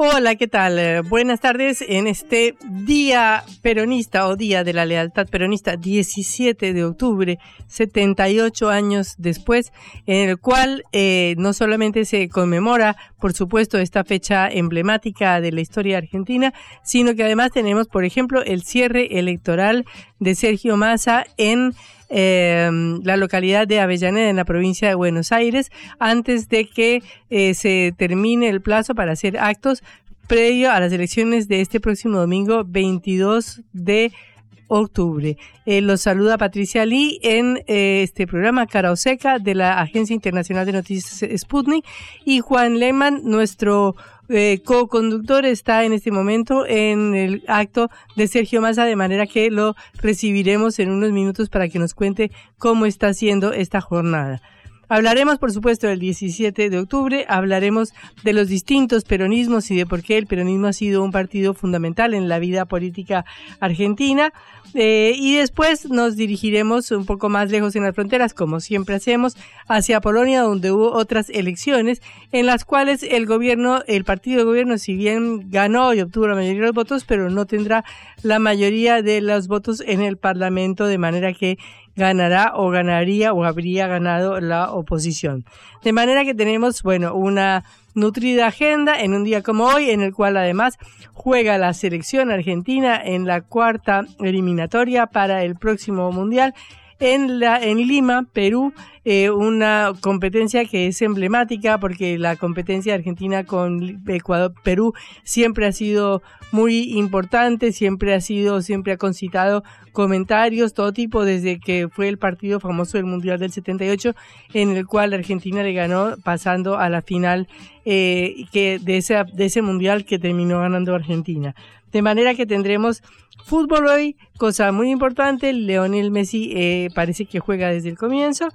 Hola, ¿qué tal? Buenas tardes en este Día Peronista o Día de la Lealtad Peronista, 17 de octubre, 78 años después, en el cual eh, no solamente se conmemora, por supuesto, esta fecha emblemática de la historia argentina, sino que además tenemos, por ejemplo, el cierre electoral de Sergio Massa en eh, la localidad de Avellaneda en la provincia de Buenos Aires antes de que eh, se termine el plazo para hacer actos previo a las elecciones de este próximo domingo 22 de octubre. Eh, los saluda Patricia Lee en eh, este programa Cara Seca de la Agencia Internacional de Noticias Sputnik y Juan Lehmann, nuestro eh, co-conductor está en este momento en el acto de Sergio Massa, de manera que lo recibiremos en unos minutos para que nos cuente cómo está siendo esta jornada. Hablaremos, por supuesto, del 17 de octubre, hablaremos de los distintos peronismos y de por qué el peronismo ha sido un partido fundamental en la vida política argentina. Eh, y después nos dirigiremos un poco más lejos en las fronteras, como siempre hacemos, hacia Polonia, donde hubo otras elecciones en las cuales el gobierno, el partido de gobierno, si bien ganó y obtuvo la mayoría de los votos, pero no tendrá la mayoría de los votos en el Parlamento, de manera que ganará o ganaría o habría ganado la oposición. De manera que tenemos, bueno, una nutrida agenda en un día como hoy, en el cual además juega la selección argentina en la cuarta eliminatoria para el próximo mundial en, la, en Lima, Perú, eh, una competencia que es emblemática porque la competencia argentina con Ecuador, Perú siempre ha sido muy importante, siempre ha sido, siempre ha concitado comentarios, todo tipo, desde que fue el partido famoso del Mundial del 78, en el cual Argentina le ganó pasando a la final eh, que de, ese, de ese Mundial que terminó ganando Argentina. De manera que tendremos fútbol hoy, cosa muy importante, Leonel Messi eh, parece que juega desde el comienzo.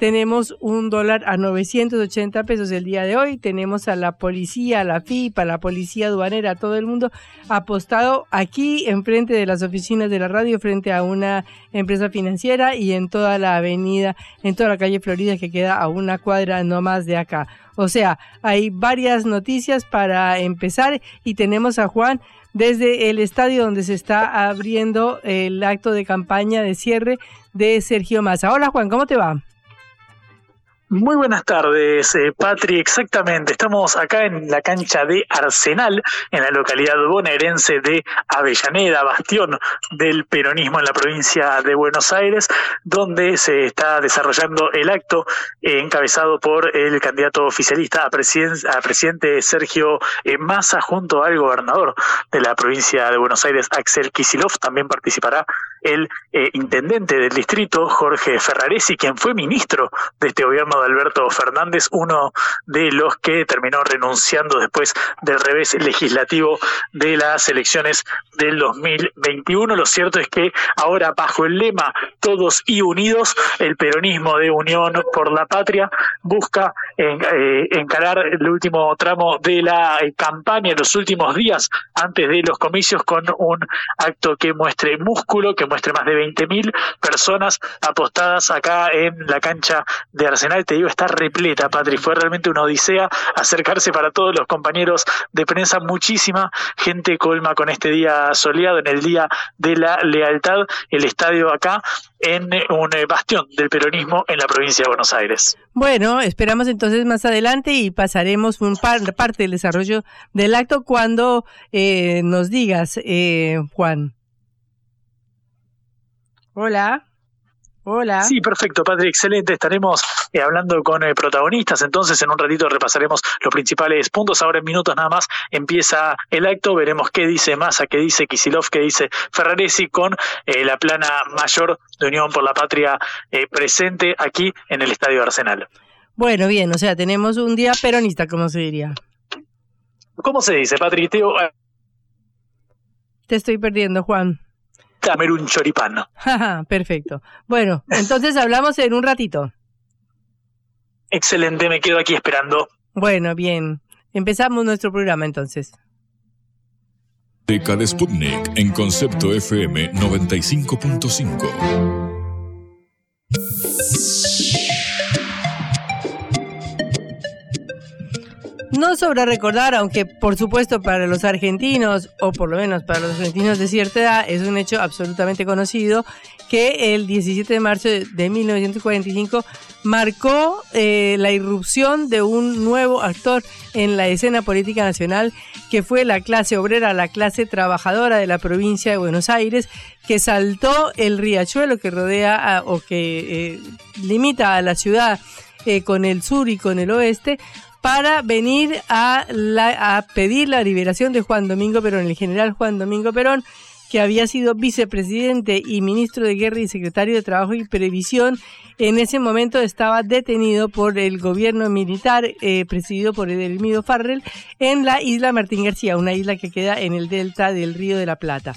Tenemos un dólar a 980 pesos el día de hoy. Tenemos a la policía, a la FIP, a la policía aduanera, a todo el mundo apostado aquí enfrente de las oficinas de la radio, frente a una empresa financiera y en toda la avenida, en toda la calle Florida que queda a una cuadra no más de acá. O sea, hay varias noticias para empezar y tenemos a Juan desde el estadio donde se está abriendo el acto de campaña de cierre de Sergio Massa. Hola Juan, ¿cómo te va? Muy buenas tardes, eh, Patri. Exactamente, estamos acá en la cancha de Arsenal, en la localidad bonaerense de Avellaneda, bastión del peronismo en la provincia de Buenos Aires, donde se está desarrollando el acto encabezado por el candidato oficialista a, presidente Sergio eh, Massa junto al gobernador de la provincia de Buenos Aires, Axel Kisilov. También participará el intendente del distrito, Jorge Ferraresi, quien fue ministro de este gobierno Alberto Fernández, uno de los que terminó renunciando después del revés legislativo de las elecciones del 2021. Lo cierto es que ahora bajo el lema Todos y Unidos, el peronismo de Unión por la Patria busca eh, encarar el último tramo de la campaña, los últimos días antes de los comicios con un acto que muestre músculo, que muestre más de 20.000 personas apostadas acá en la cancha de Arsenal te digo, está repleta, Patri. Fue realmente una odisea acercarse para todos los compañeros de prensa. Muchísima gente colma con este día soleado, en el día de la lealtad, el estadio acá en un bastión del peronismo en la provincia de Buenos Aires. Bueno, esperamos entonces más adelante y pasaremos un par, parte del desarrollo del acto cuando eh, nos digas, eh, Juan. Hola. Hola. Sí, perfecto, Padre, excelente. Estaremos eh, hablando con eh, protagonistas, entonces en un ratito repasaremos los principales puntos. Ahora en minutos nada más empieza el acto, veremos qué dice Massa, qué dice Kisilov, qué dice Ferraresi con eh, la plana mayor de Unión por la Patria presente aquí en el Estadio Arsenal. Bueno, bien, o sea, tenemos un día peronista, como se diría. ¿Cómo se dice, Patrick? Te estoy perdiendo, Juan. Dame un choripán. Perfecto. Bueno, entonces hablamos en un ratito. Excelente, me quedo aquí esperando. Bueno, bien. Empezamos nuestro programa entonces. Deca de Sputnik en concepto FM 95.5. No sobra recordar, aunque por supuesto para los argentinos, o por lo menos para los argentinos de cierta edad, es un hecho absolutamente conocido, que el 17 de marzo de 1945 marcó eh, la irrupción de un nuevo actor en la escena política nacional, que fue la clase obrera, la clase trabajadora de la provincia de Buenos Aires, que saltó el riachuelo que rodea o que eh, limita a la ciudad eh, con el sur y con el oeste para venir a, a pedir la liberación de Juan Domingo Perón, el general Juan Domingo Perón, que había sido vicepresidente y ministro de Guerra y secretario de Trabajo y Previsión, en ese momento estaba detenido por el gobierno militar eh, presidido por Edelmido Farrell en la isla Martín García, una isla que queda en el delta del Río de la Plata.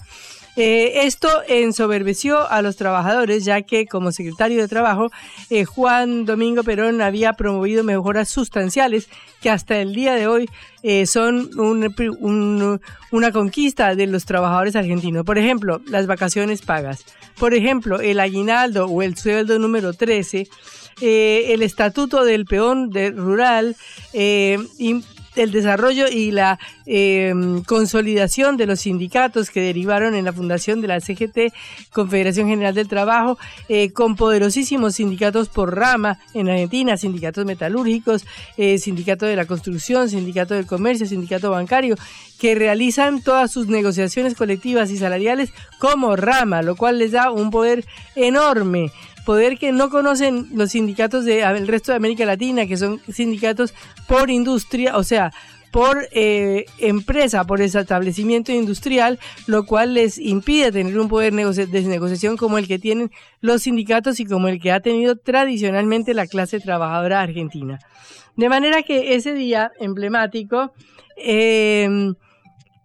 Eh, esto ensoberbeció a los trabajadores, ya que como secretario de Trabajo, eh, Juan Domingo Perón había promovido mejoras sustanciales que hasta el día de hoy eh, son una conquista de los trabajadores argentinos. Por ejemplo, las vacaciones pagas. Por ejemplo, el aguinaldo o el sueldo número 13. el estatuto del peón rural el desarrollo y la em, consolidación de los sindicatos que derivaron en la fundación de la CGT, Confederación General del Trabajo, eh, con poderosísimos sindicatos por rama en Argentina, sindicatos metalúrgicos, eh, sindicato de la construcción, sindicato del comercio, sindicato bancario, que realizan todas sus negociaciones colectivas y salariales como rama, lo cual les da un poder enorme poder que no conocen los sindicatos del resto de América Latina, que son sindicatos por industria, o sea, por eh, empresa, por establecimiento industrial, lo cual les impide tener un poder de negociación como el que tienen los sindicatos y como el que ha tenido tradicionalmente la clase trabajadora argentina. De manera que ese día emblemático eh,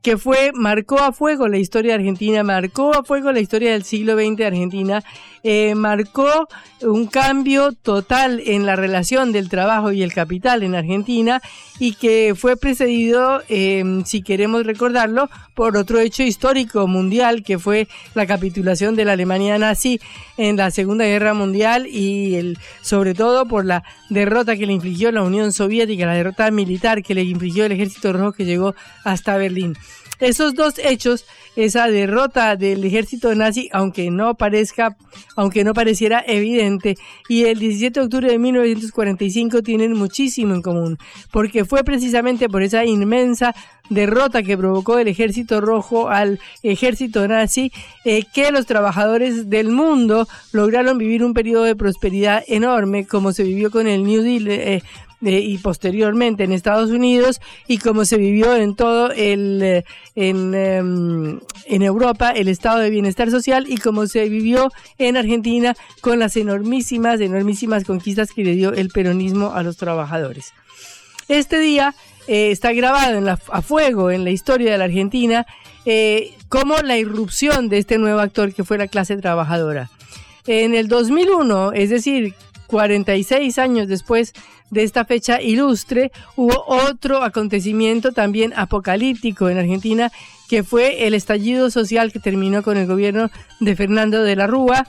que fue, marcó a fuego la historia de Argentina, marcó a fuego la historia del siglo XX de Argentina, eh, marcó un cambio total en la relación del trabajo y el capital en Argentina y que fue precedido, eh, si queremos recordarlo, por otro hecho histórico mundial que fue la capitulación de la Alemania nazi en la Segunda Guerra Mundial y el, sobre todo por la derrota que le infligió la Unión Soviética, la derrota militar que le infligió el Ejército Rojo que llegó hasta Berlín. Esos dos hechos, esa derrota del ejército nazi, aunque no parezca, aunque no pareciera evidente, y el 17 de octubre de 1945 tienen muchísimo en común, porque fue precisamente por esa inmensa derrota que provocó el ejército rojo al ejército nazi, eh, que los trabajadores del mundo lograron vivir un periodo de prosperidad enorme, como se vivió con el New Deal eh, y posteriormente en Estados Unidos y como se vivió en todo el eh, en, em, en Europa el estado de bienestar social y como se vivió en Argentina con las enormísimas enormísimas conquistas que le dio el peronismo a los trabajadores. Este día eh, está grabado en la, a fuego en la historia de la Argentina eh, como la irrupción de este nuevo actor que fue la clase trabajadora. En el 2001, es decir, 46 años después de esta fecha ilustre, hubo otro acontecimiento también apocalíptico en Argentina, que fue el estallido social que terminó con el gobierno de Fernando de la Rúa,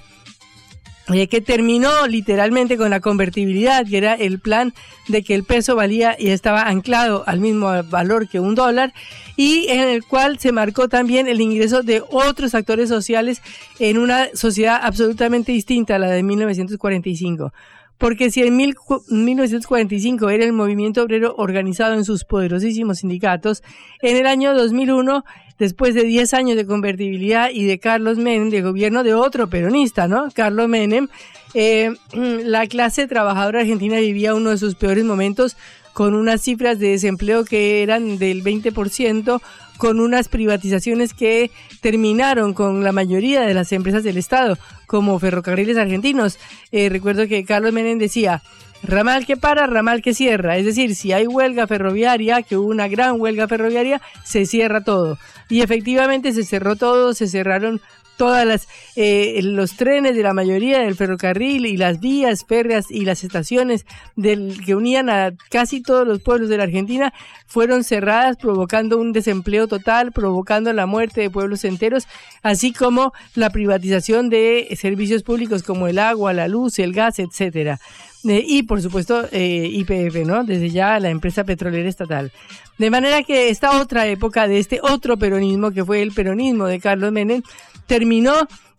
eh, que terminó literalmente con la convertibilidad, que era el plan de que el peso valía y estaba anclado al mismo valor que un dólar, y en el cual se marcó también el ingreso de otros actores sociales en una sociedad absolutamente distinta a la de 1945. Porque si en 1945 era el movimiento obrero organizado en sus poderosísimos sindicatos, en el año 2001 después de 10 años de convertibilidad y de Carlos Menem, de gobierno de otro peronista, ¿no? Carlos Menem, eh, la clase trabajadora argentina vivía uno de sus peores momentos con unas cifras de desempleo que eran del 20%, con unas privatizaciones que terminaron con la mayoría de las empresas del Estado, como Ferrocarriles Argentinos. Eh, recuerdo que Carlos Menem decía, ramal que para, ramal que cierra. Es decir, si hay huelga ferroviaria, que hubo una gran huelga ferroviaria, se cierra todo. Y efectivamente se cerró todo, se cerraron todas las eh, los trenes de la mayoría del ferrocarril y las vías férreas y las estaciones del que unían a casi todos los pueblos de la Argentina fueron cerradas provocando un desempleo total, provocando la muerte de pueblos enteros, así como la privatización de servicios públicos como el agua, la luz, el gas, etcétera. Eh, y por supuesto eh, IPF, ¿no? Desde ya la empresa petrolera estatal. De manera que esta otra época de este otro peronismo, que fue el peronismo de Carlos Menem, terminó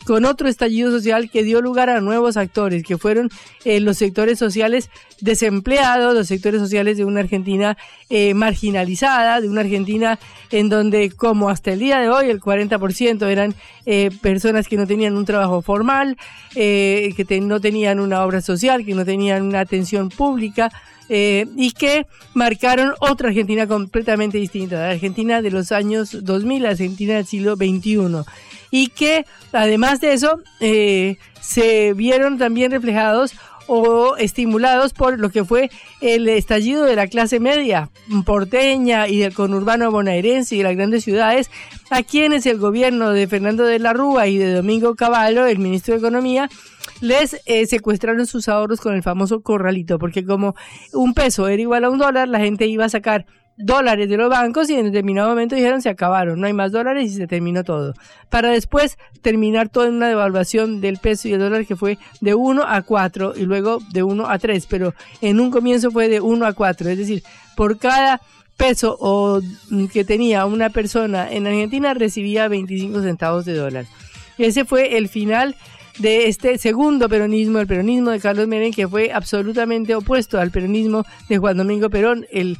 con otro estallido social que dio lugar a nuevos actores, que fueron eh, los sectores sociales desempleados, los sectores sociales de una Argentina eh, marginalizada, de una Argentina en donde, como hasta el día de hoy, el 40% eran eh, personas que no tenían un trabajo formal, que no tenían una obra social, que no tenían una atención pública, y que marcaron otra Argentina completamente distinta, la Argentina de los años 2000, la Argentina del siglo XXI y que además de eso eh, se vieron también reflejados o estimulados por lo que fue el estallido de la clase media porteña y del conurbano bonaerense y de las grandes ciudades, a quienes el gobierno de Fernando de la Rúa y de Domingo Cavallo, el ministro de Economía, les eh, secuestraron sus ahorros con el famoso corralito, porque como un peso era igual a un dólar, la gente iba a sacar dólares de los bancos y en determinado momento dijeron se acabaron, no hay más dólares y se terminó todo. Para después terminar todo en una devaluación del peso y el dólar que fue de 1 a 4 y luego de 1 a 3, pero en un comienzo fue de 1 a 4, es decir, por cada peso o mm, que tenía una persona en Argentina recibía 25 centavos de dólar. Ese fue el final de este segundo peronismo, el peronismo de Carlos Menem, que fue absolutamente opuesto al peronismo de Juan Domingo Perón, el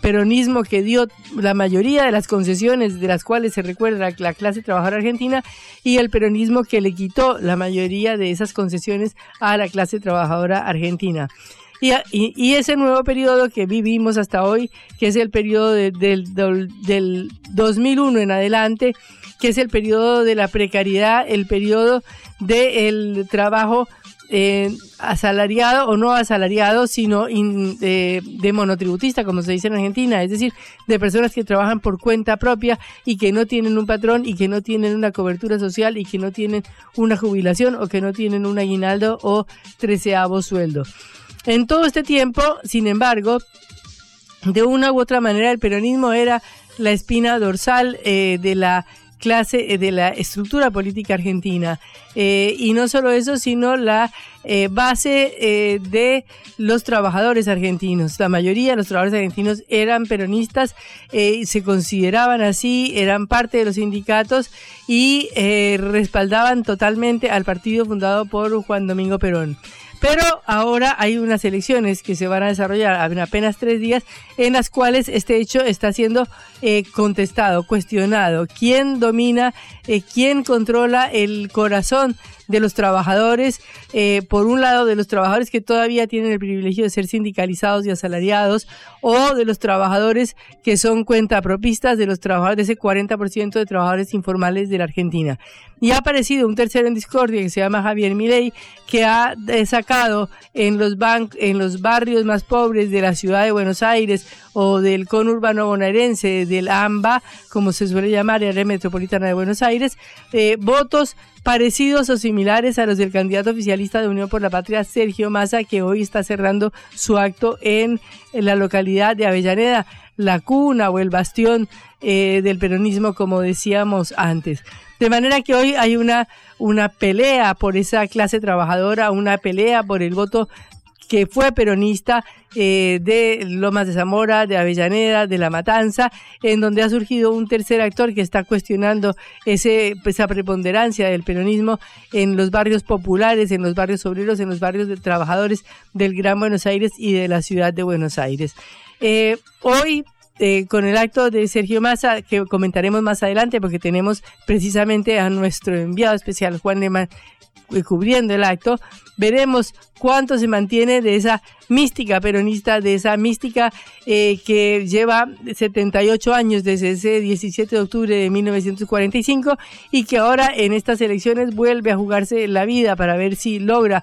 peronismo que dio la mayoría de las concesiones de las cuales se recuerda la clase trabajadora argentina y el peronismo que le quitó la mayoría de esas concesiones a la clase trabajadora argentina. Y, ese nuevo periodo que vivimos hasta hoy, que es el periodo del, del 2001 en adelante, que es el periodo de la precariedad, el periodo del trabajo eh, asalariado o no asalariado, sino de, monotributista, como se dice en Argentina, es decir, de personas que trabajan por cuenta propia y que no tienen un patrón y que no tienen una cobertura social y que no tienen una jubilación o que no tienen un aguinaldo o treceavo sueldo. En todo este tiempo, sin embargo, de una u otra manera el peronismo era la espina dorsal eh, de la clase eh, de la estructura política argentina. Eh, y no solo eso, sino la eh, base de los trabajadores argentinos. La mayoría de los trabajadores argentinos eran peronistas, se consideraban así, eran parte de los sindicatos y respaldaban totalmente al partido fundado por Juan Domingo Perón. Pero ahora hay unas elecciones que se van a desarrollar en apenas tres días en las cuales este hecho está siendo eh, contestado, cuestionado. ¿Quién domina, eh, quién controla el corazón de los trabajadores? Eh, por un lado, de los trabajadores que todavía tienen el privilegio de ser sindicalizados y asalariados, o de los trabajadores que son cuentapropistas de los trabajadores, de ese 40% de trabajadores informales de la Argentina. Y ha aparecido un tercero en discordia que se llama Javier Milei, que ha sacado en los, en los barrios más pobres de la ciudad de Buenos Aires o del conurbano bonaerense, del AMBA, como se suele llamar, área metropolitana de Buenos Aires, eh, votos parecidos o similares a los del candidato oficialista de Unión por la Patria, Sergio Massa, que hoy está cerrando su acto en, la localidad de Avellaneda, la cuna o el bastión eh, del peronismo, como decíamos antes. De manera que hoy hay una, una pelea por esa clase trabajadora, una pelea por el voto que fue peronista eh, de Lomas de Zamora, de Avellaneda, de La Matanza, en donde ha surgido un tercer actor que está cuestionando esa preponderancia del peronismo en los barrios populares, en los barrios obreros, en los barrios de trabajadores del Gran Buenos Aires y de la ciudad de Buenos Aires. Eh, hoy eh, con el acto de Sergio Massa, que comentaremos más adelante, porque tenemos precisamente a nuestro enviado especial, Juan Lehmann, cubriendo el acto, veremos cuánto se mantiene de esa mística peronista, de esa mística eh, que lleva 78 años desde ese 17 de octubre de 1945 y que ahora en estas elecciones vuelve a jugarse la vida para ver si logra,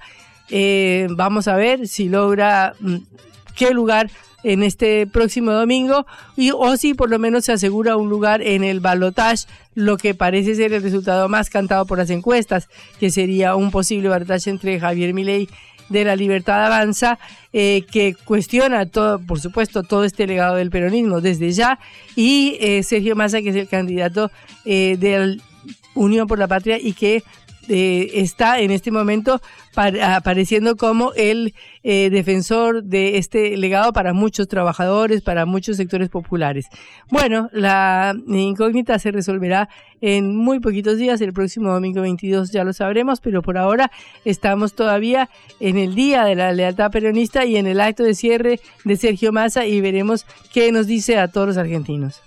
eh, vamos a ver si logra mm, qué lugar en este próximo domingo. Y o si por lo menos se asegura un lugar en el balotage, lo que parece ser el resultado más cantado por las encuestas, que sería un posible balotage entre Javier Milei de la Libertad Avanza, eh, que cuestiona todo, por supuesto, todo este legado del peronismo desde ya, y eh, Sergio Massa, que es el candidato eh, de Unión por la Patria y que eh, está en este momento apareciendo como el eh, defensor de este legado para muchos trabajadores, para muchos sectores populares. Bueno, la incógnita se resolverá en muy poquitos días, el próximo domingo 22 ya lo sabremos, pero por ahora estamos todavía en el día de la lealtad peronista y en el acto de cierre de Sergio Massa y veremos qué nos dice a todos los argentinos.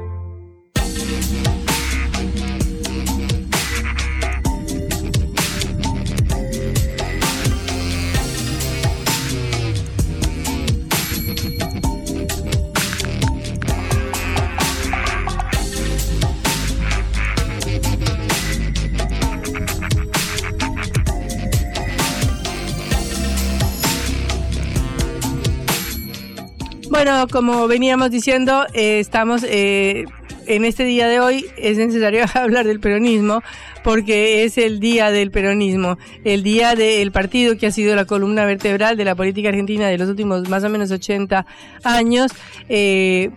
Bueno, como veníamos diciendo, eh, estamos eh, en este día de hoy, es necesario hablar del peronismo porque es el día del peronismo, el día del partido que ha sido la columna vertebral de la política argentina de los últimos más o menos 80 años. Eh,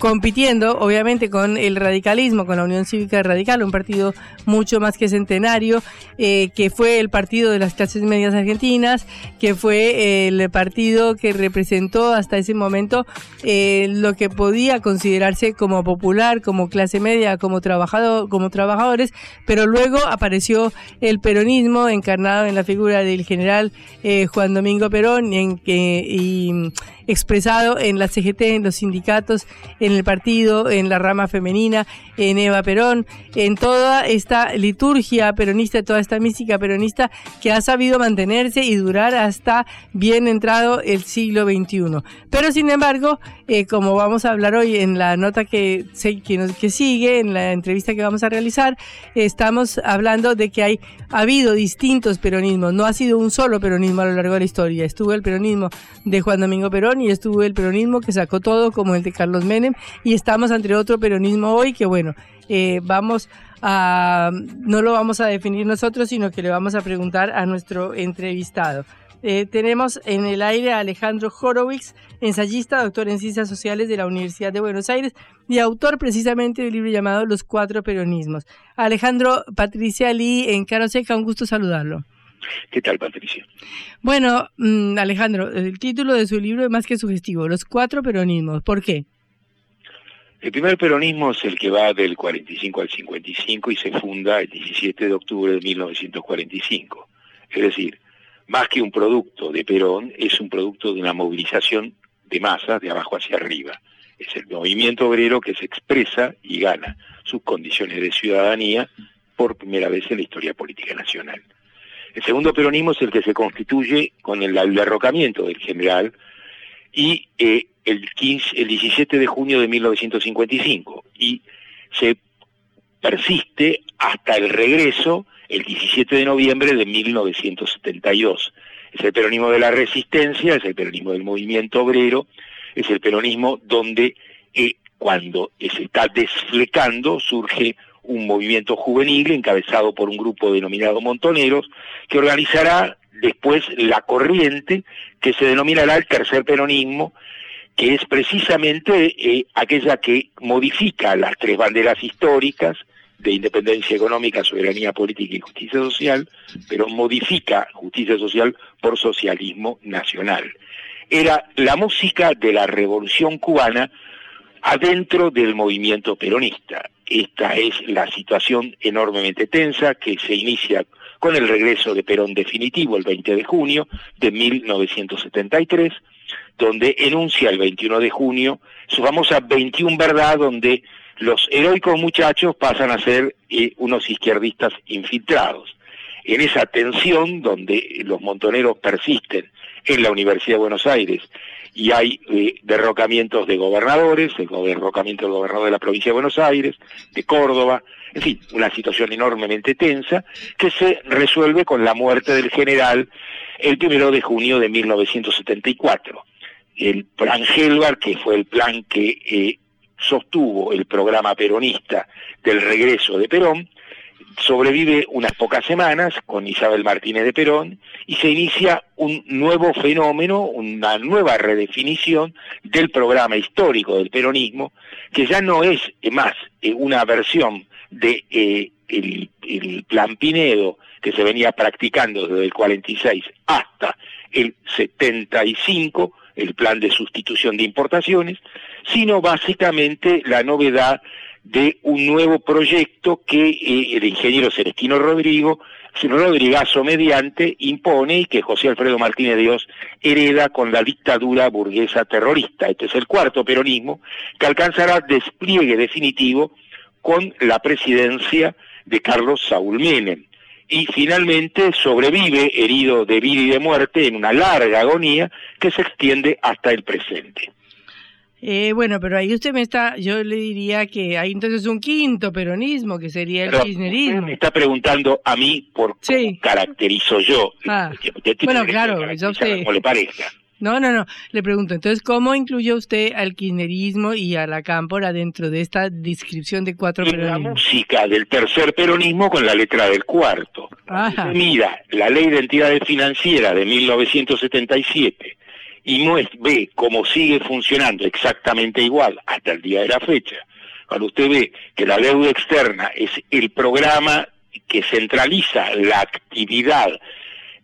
compitiendo obviamente con el radicalismo, con la Unión Cívica Radical, un partido mucho más que centenario, eh, que fue el partido de las clases medias argentinas, que fue el partido que representó hasta ese momento eh, lo que podía considerarse como popular, como clase media, como trabajador, como trabajadores, pero luego apareció el peronismo encarnado en la figura del general eh, Juan Domingo Perón en que y expresado en la CGT, en los sindicatos, en el partido, en la rama femenina, en Eva Perón, en toda esta liturgia peronista, toda esta mística peronista que ha sabido mantenerse y durar hasta bien entrado el siglo XXI. Pero sin embargo, eh, como vamos a hablar hoy en la nota que, que, sigue, en la entrevista que vamos a realizar, estamos hablando de que hay ha habido distintos peronismos, no ha sido un solo peronismo a lo largo de la historia. Estuvo el peronismo de Juan Domingo Perón y estuvo el peronismo que sacó todo, como el de Carlos Menem, y estamos ante otro peronismo hoy que, bueno, eh, vamos a, no lo vamos a definir nosotros, sino que le vamos a preguntar a nuestro entrevistado. Eh, tenemos en el aire a Alejandro Horowitz, ensayista, doctor en Ciencias Sociales de la Universidad de Buenos Aires y autor precisamente del libro llamado Los Cuatro Peronismos. Alejandro Patricia Lee en Caro Seca, un gusto saludarlo. ¿Qué tal, Patricia? Bueno, mm, Alejandro, el título de su libro es más que sugestivo, Los Cuatro Peronismos. ¿Por qué? El primer peronismo es el que va del 45 al 55 y se funda el 17 de octubre de 1945. Es decir, más que un producto de Perón, es un producto de una movilización de masas de abajo hacia arriba. Es el movimiento obrero que se expresa y gana sus condiciones de ciudadanía por primera vez en la historia política nacional. El segundo peronismo es el que se constituye con el, derrocamiento del general y eh, el, 15, el 17 de junio de 1955 y se persiste hasta el regreso el 17 de noviembre de 1972. Es el peronismo de la resistencia, es el peronismo del movimiento obrero, es el peronismo donde eh, cuando se está desflecando surge un movimiento juvenil encabezado por un grupo denominado Montoneros, que organizará después la corriente que se denominará el tercer peronismo, que es precisamente eh, aquella que modifica las tres banderas históricas de independencia económica, soberanía política y justicia social, pero modifica justicia social por socialismo nacional. Era la música de la revolución cubana adentro del movimiento peronista. Esta es la situación enormemente tensa que se inicia con el regreso de Perón definitivo el 20 de junio de 1973, donde enuncia el 21 de junio su famosa 21 verdad, donde los heroicos muchachos pasan a ser eh, unos izquierdistas infiltrados. En esa tensión donde los montoneros persisten en la Universidad de Buenos Aires y hay eh, derrocamientos de gobernadores, el derrocamiento del gobernador de la provincia de Buenos Aires, de Córdoba, en fin, una situación enormemente tensa que se resuelve con la muerte del general el primero de junio de 1974. El plan Helvar, que fue el plan que eh, sostuvo el programa peronista del regreso de Perón, sobrevive unas pocas semanas con Isabel Martínez de Perón y se inicia un nuevo fenómeno, una nueva redefinición del programa histórico del peronismo, que ya no es más eh, una versión de eh, el, plan Pinedo que se venía practicando desde el 46 hasta el 75, el plan de sustitución de importaciones, sino básicamente la novedad de un nuevo proyecto que eh, el ingeniero Celestino Rodrigo, Rodrigazo mediante, impone y que José Alfredo Martínez Dios hereda con la dictadura burguesa terrorista. Este es el cuarto peronismo que alcanzará despliegue definitivo con la presidencia de Carlos Saúl Menem. Y finalmente sobrevive herido de vida y de muerte en una larga agonía que se extiende hasta el presente. Eh, bueno, pero ahí usted me está, yo le diría que hay entonces un quinto peronismo, que sería el kirchnerismo. me está preguntando a mí por cómo caracterizo yo. Ah. Bueno, claro, yo sé. Como le parezca. No, no, no. Le pregunto, entonces, ¿cómo incluyó usted al kirchnerismo y a la cámpora dentro de esta descripción de cuatro peronismos? La música del tercer peronismo con la letra del cuarto. Mira, la ley de entidades financieras de 1977 y ve cómo sigue funcionando exactamente igual hasta el día de la fecha, cuando usted ve que la deuda externa es el programa que centraliza la actividad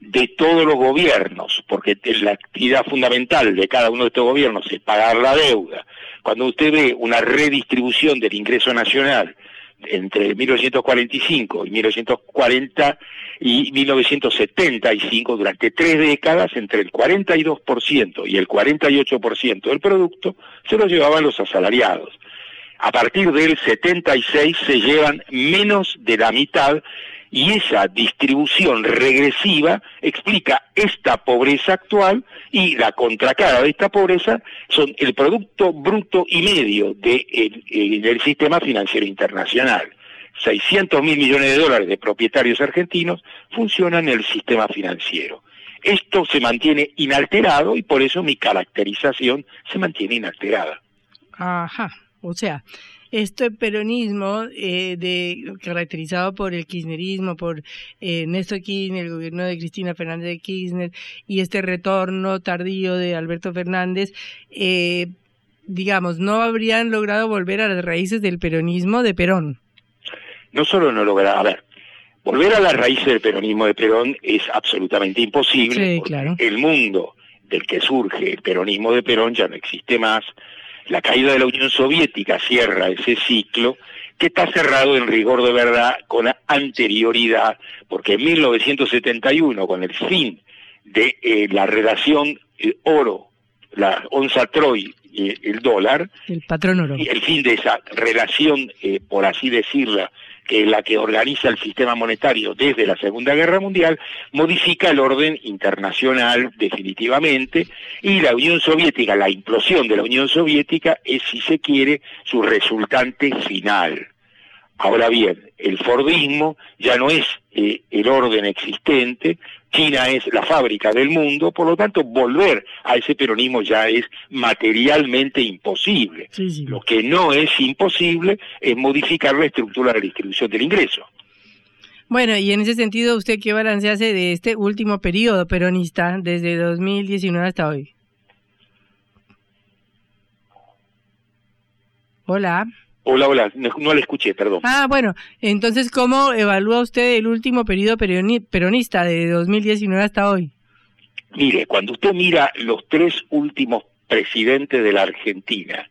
de todos los gobiernos, porque la actividad fundamental de cada uno de estos gobiernos es pagar la deuda. Cuando usted ve una redistribución del ingreso nacional entre 1945 y 1940 y 1975, durante tres décadas, entre el 42% y el 48% del producto se lo llevaban los asalariados. A partir del 76 se llevan menos de la mitad y esa distribución regresiva explica esta pobreza actual y la contracara de esta pobreza son el Producto Bruto y Medio de del sistema financiero internacional. 600 mil millones de dólares de propietarios argentinos funcionan en el sistema financiero. Esto se mantiene inalterado y por eso mi caracterización se mantiene inalterada. Ajá, o sea, este peronismo eh, de, caracterizado por el kirchnerismo, por eh, Néstor Kirchner, el gobierno de Cristina Fernández de Kirchner y este retorno tardío de Alberto Fernández, eh, digamos, no habrían logrado volver a las raíces del peronismo de Perón. No solo no logra, a ver, volver a las raíces del peronismo de Perón es absolutamente imposible. El mundo del que surge el peronismo de Perón ya no existe más la caída de la Unión Soviética cierra ese ciclo que está cerrado en rigor de verdad con anterioridad, porque en 1971, con el fin de eh, la relación eh, oro, la onza Troy y el dólar, el patrón oro. Y el fin de esa relación, eh, por así decirla, que la que organiza el sistema monetario desde la Segunda Guerra Mundial, modifica el orden internacional definitivamente y la Unión Soviética, la implosión de la Unión Soviética es, si se quiere, su resultante final. Ahora bien, el Fordismo ya no es eh, el orden existente, China es la fábrica del mundo, por lo tanto volver a ese peronismo ya es materialmente imposible. Lo que no es imposible es modificar la estructura de la distribución del ingreso. Bueno, y en ese sentido, ¿usted qué balance hace de este último periodo peronista, desde 2019 hasta hoy? Hola. Hola, hola, no, no la escuché, perdón. Ah, bueno, entonces, ¿cómo evalúa usted el último periodo peroni- peronista de 2019 hasta hoy? Mire, cuando usted mira los tres últimos presidentes de la Argentina,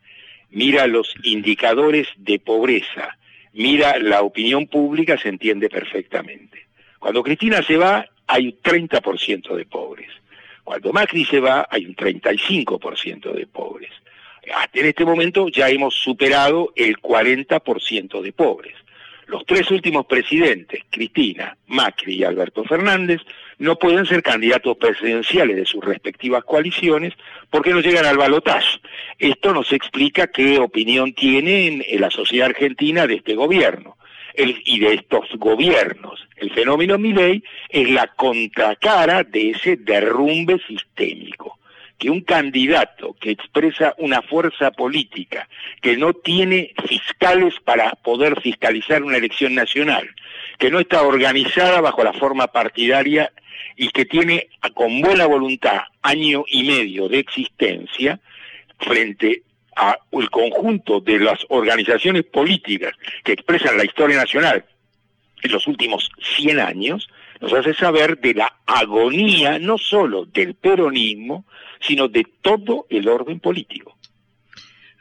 mira los indicadores de pobreza, mira la opinión pública, se entiende perfectamente. Cuando Cristina se va, hay un 30% de pobres. Cuando Macri se va, hay un 35% de pobres. Hasta en este momento ya hemos superado el 40% de pobres. Los tres últimos presidentes, Cristina, Macri y Alberto Fernández, no pueden ser candidatos presidenciales de sus respectivas coaliciones porque no llegan al balotaje. Esto nos explica qué opinión tiene en, la sociedad argentina de este gobierno y de estos gobiernos. El fenómeno Milei es la contracara de ese derrumbe sistémico que un candidato que expresa una fuerza política que no tiene fiscales para poder fiscalizar una elección nacional, que no está organizada bajo la forma partidaria y que tiene con buena voluntad año y medio de existencia frente a el conjunto de las organizaciones políticas que expresan la historia nacional en los últimos 100 años, nos hace saber de la agonía no solo del peronismo, sino de todo el orden político.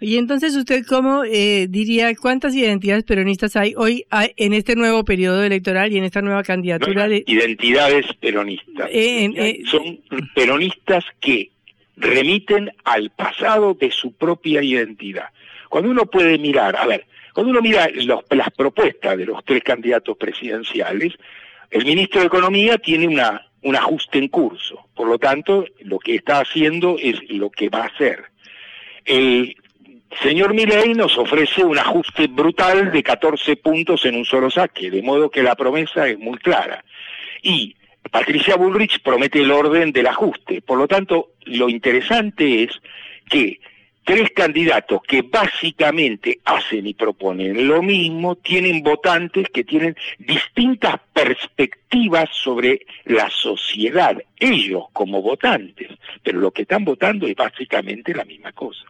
Y entonces, ¿usted cómo eh, diría cuántas identidades peronistas hay hoy hay en este nuevo periodo electoral y en esta nueva candidatura de... Identidades peronistas. Eh, eh, Son peronistas que remiten al pasado de su propia identidad. Cuando uno puede mirar, a ver, cuando uno mira los- las propuestas de los tres candidatos presidenciales, el ministro de Economía tiene una, un ajuste en curso. Por lo tanto, lo que está haciendo es lo que va a hacer. El señor Milei nos ofrece un ajuste brutal de 14 puntos en un solo saque, de modo que la promesa es muy clara. Y Patricia Bullrich promete el orden del ajuste. Por lo tanto, lo interesante es que tres candidatos que básicamente hacen y proponen lo mismo, tienen votantes que tienen distintas perspectivas sobre la sociedad, ellos como votantes, pero lo que están votando es básicamente la misma cosa.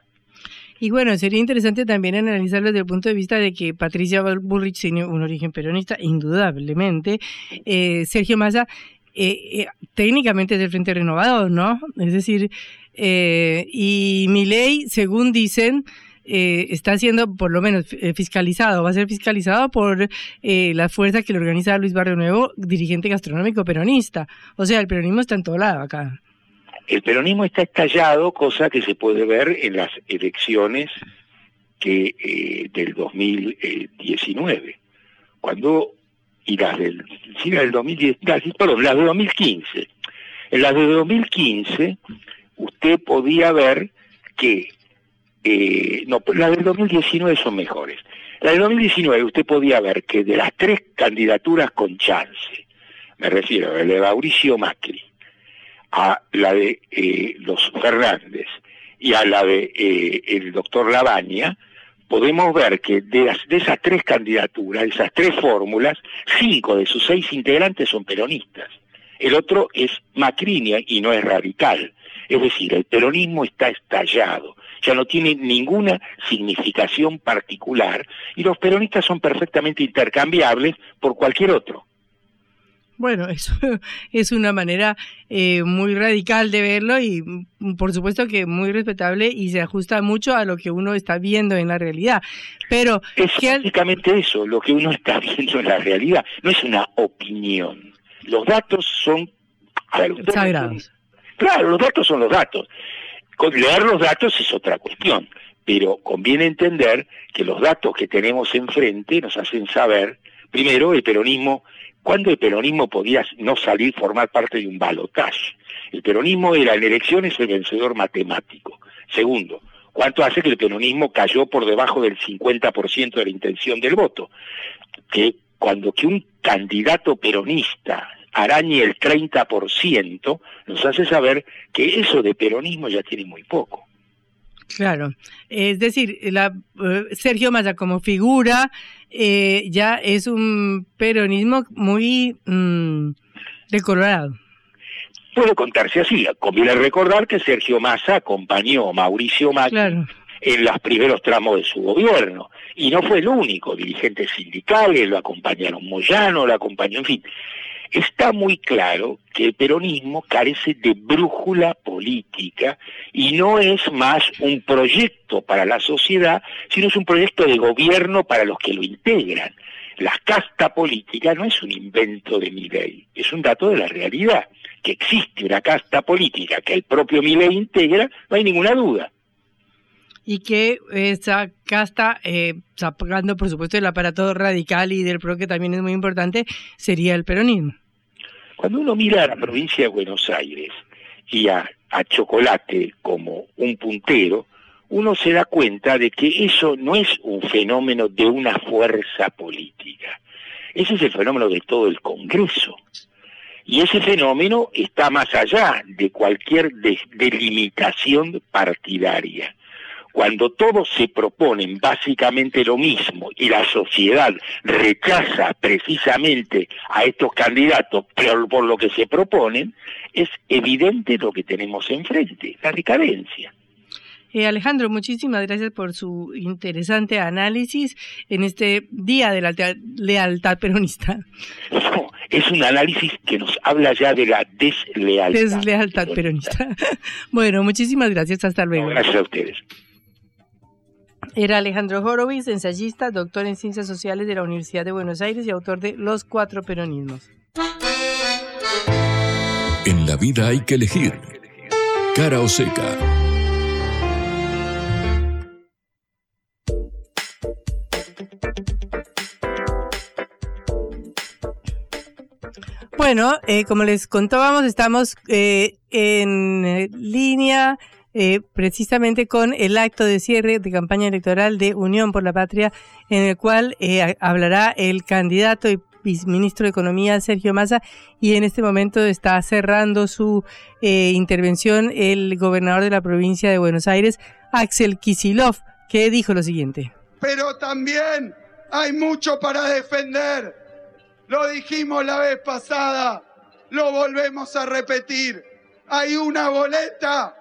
Y bueno, sería interesante también analizarlo desde el punto de vista de que Patricia Bullrich tiene un origen peronista, indudablemente. Eh, Sergio Massa, eh, eh, técnicamente es del Frente Renovado, ¿no? Es decir, eh, y Milei, según dicen, eh, está siendo por lo menos eh, fiscalizado, va a ser fiscalizado por eh, la fuerza que le organiza Luis Barrio Nuevo, dirigente gastronómico peronista. O sea, el peronismo está en todo lado acá. El peronismo está estallado, cosa que se puede ver en las elecciones que eh, del 2019, cuando y las del, sí, las del 2010, las- perdón, las de 2015. En las de 2015 usted podía ver que eh, no, las del 2019 son mejores. Las del 2019 usted podía ver que de las tres candidaturas con chance, me refiero a la de Mauricio Macri, a la de eh, los Fernández y a la de eh, el doctor Labaña, podemos ver que de esas tres candidaturas, de esas tres fórmulas, cinco de sus seis integrantes son peronistas. El otro es Macri y no es radical. Es decir, el peronismo está estallado, ya no tiene ninguna significación particular y los peronistas son perfectamente intercambiables por cualquier otro. Bueno, eso es una manera eh, muy radical de verlo y mm, por supuesto que muy respetable y se ajusta mucho a lo que uno está viendo en la realidad. Pero es básicamente eso, lo que uno está viendo en la realidad, no es una opinión. Los datos son ver, sagrados. Claro, los datos son los datos. Leer los datos es otra cuestión, pero conviene entender que los datos que tenemos enfrente nos hacen saber, primero, el peronismo, cuándo el peronismo podía no salir, formar parte de un balotaje. El peronismo era en elecciones el vencedor matemático. Segundo, ¿cuánto hace que el peronismo cayó por debajo del 50% de la intención del voto? Que cuando que un candidato peronista arañe el 30%, nos hace saber que eso de peronismo ya tiene muy poco. Claro, es decir, la, eh, Sergio Massa como figura eh, ya es un peronismo muy mm, decolorado. Puede contarse así. Conviene recordar que Sergio Massa acompañó a Mauricio Macri Claro. en los primeros tramos de su gobierno. Y no fue el único, dirigentes sindicales lo acompañaron, Moyano lo acompañó, en fin. Está muy claro que el peronismo carece de brújula política y no es más un proyecto para la sociedad, sino es un proyecto de gobierno para los que lo integran. La casta política no es un invento de Milei, es un dato de la realidad. Que existe una casta política que el propio Milei integra, no hay ninguna duda y que esa casta, eh, sacando por supuesto el aparato radical y del PRO, que también es muy importante, sería el peronismo. Cuando uno mira a la provincia de Buenos Aires y a, a Chocolate como un puntero, uno se da cuenta de que eso no es un fenómeno de una fuerza política, ese es el fenómeno de todo el Congreso. Y ese fenómeno está más allá de cualquier delimitación partidaria cuando todos se proponen básicamente lo mismo y la sociedad rechaza precisamente a estos candidatos por, lo que se proponen, es evidente lo que tenemos enfrente, la decadencia. Eh, Alejandro, muchísimas gracias por su interesante análisis en este día de la lealtad peronista. No, es un análisis que nos habla ya de la deslealtad. Deslealtad peronista. bueno, muchísimas gracias. Hasta luego. gracias a ustedes. Era Alejandro Horowitz, ensayista, doctor en Ciencias Sociales de la Universidad de Buenos Aires y autor de Los Cuatro Peronismos. En la vida hay que elegir. Cara o seca. Bueno, eh, como les contábamos, estamos eh, en línea eh, precisamente con el acto de cierre de campaña electoral de Unión por la Patria, en el cual eh, hablará el candidato y ministro de Economía, Sergio Massa, y en este momento está cerrando su eh, intervención el gobernador de la provincia de Buenos Aires, Axel Kisilov, que dijo lo siguiente. Pero también hay mucho para defender. Lo dijimos la vez pasada, lo volvemos a repetir. Hay una boleta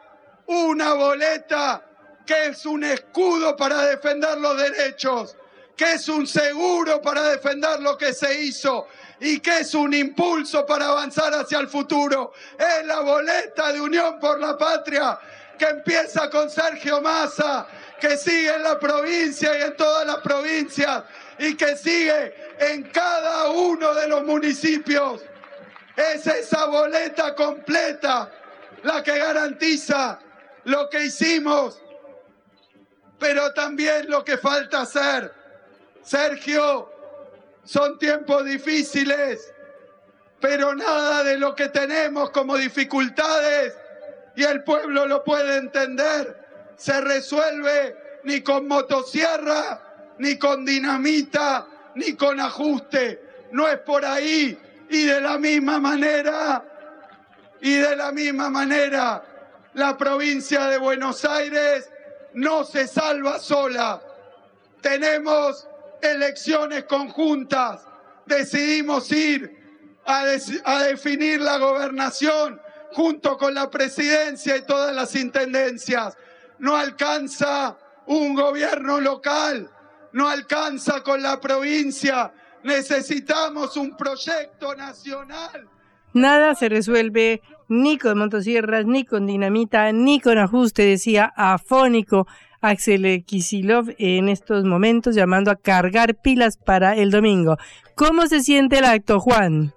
una boleta que es un escudo para defender los derechos, que es un seguro para defender lo que se hizo y que es un impulso para avanzar hacia el futuro. Es la boleta de Unión por la Patria que empieza con Sergio Massa, que sigue en la provincia y en todas las provincias y que sigue en cada uno de los municipios. Es esa boleta completa la que garantiza lo que hicimos, pero también lo que falta hacer. Sergio, son tiempos difíciles, pero nada de lo que tenemos como dificultades, y el pueblo lo puede entender, se resuelve ni con motosierra, ni con dinamita, ni con ajuste. No es por ahí. Y de la misma manera, y de la misma manera, la provincia de Buenos Aires no se salva sola. Tenemos elecciones conjuntas. Decidimos ir a, definir la gobernación junto con la presidencia y todas las intendencias. No alcanza un gobierno local, no alcanza con la provincia. Necesitamos un proyecto nacional. Nada se resuelve ni con motosierras, ni con dinamita, ni con ajuste, decía afónico Axel Kisilov en estos momentos llamando a cargar pilas para el domingo. ¿Cómo se siente el acto, Juan?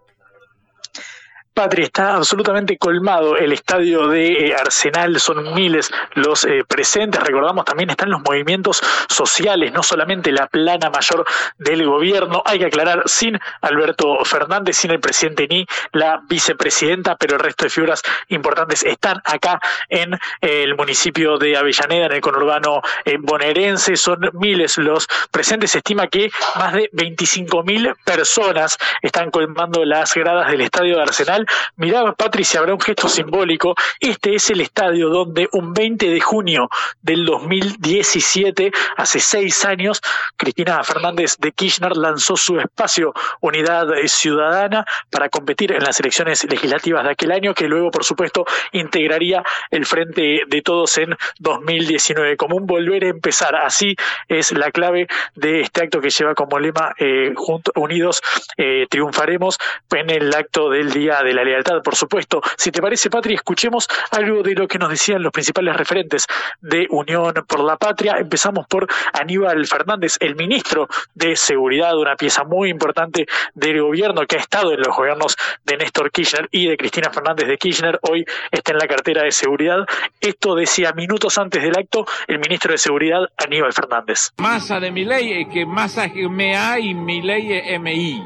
Patri, está absolutamente colmado el estadio de eh, Arsenal, son miles los eh, presentes, recordamos también están los movimientos sociales, no solamente la plana mayor del gobierno, hay que aclarar, sin Alberto Fernández, sin el presidente ni la vicepresidenta, pero el resto de figuras importantes están acá en eh, el municipio de Avellaneda, en el conurbano bonaerense, son miles los presentes, se estima que más de 25 mil personas están colmando las gradas del estadio de Arsenal Mirá, Patricia, habrá un gesto simbólico. Este es el estadio donde un 20 de junio del 2017, hace seis años, Cristina Fernández de Kirchner lanzó su espacio Unidad Ciudadana para competir en las elecciones legislativas de aquel año, que luego, por supuesto, integraría el Frente de Todos en 2019, como un volver a empezar. Así es la clave de este acto que lleva como lema eh, Unidos eh, Triunfaremos en el acto del Día de la Lealtad, por supuesto. Si te parece, Patria, escuchemos algo de lo que nos decían los principales referentes de Unión por la Patria. Empezamos por Aníbal Fernández, el ministro de Seguridad, una pieza muy importante del gobierno que ha estado en los gobiernos de Néstor Kirchner y de Cristina Fernández de Kirchner. Hoy está en la cartera de seguridad. Esto decía minutos antes del acto el ministro de Seguridad, Aníbal Fernández. Masa de mi ley que masa MA y mi ley MI.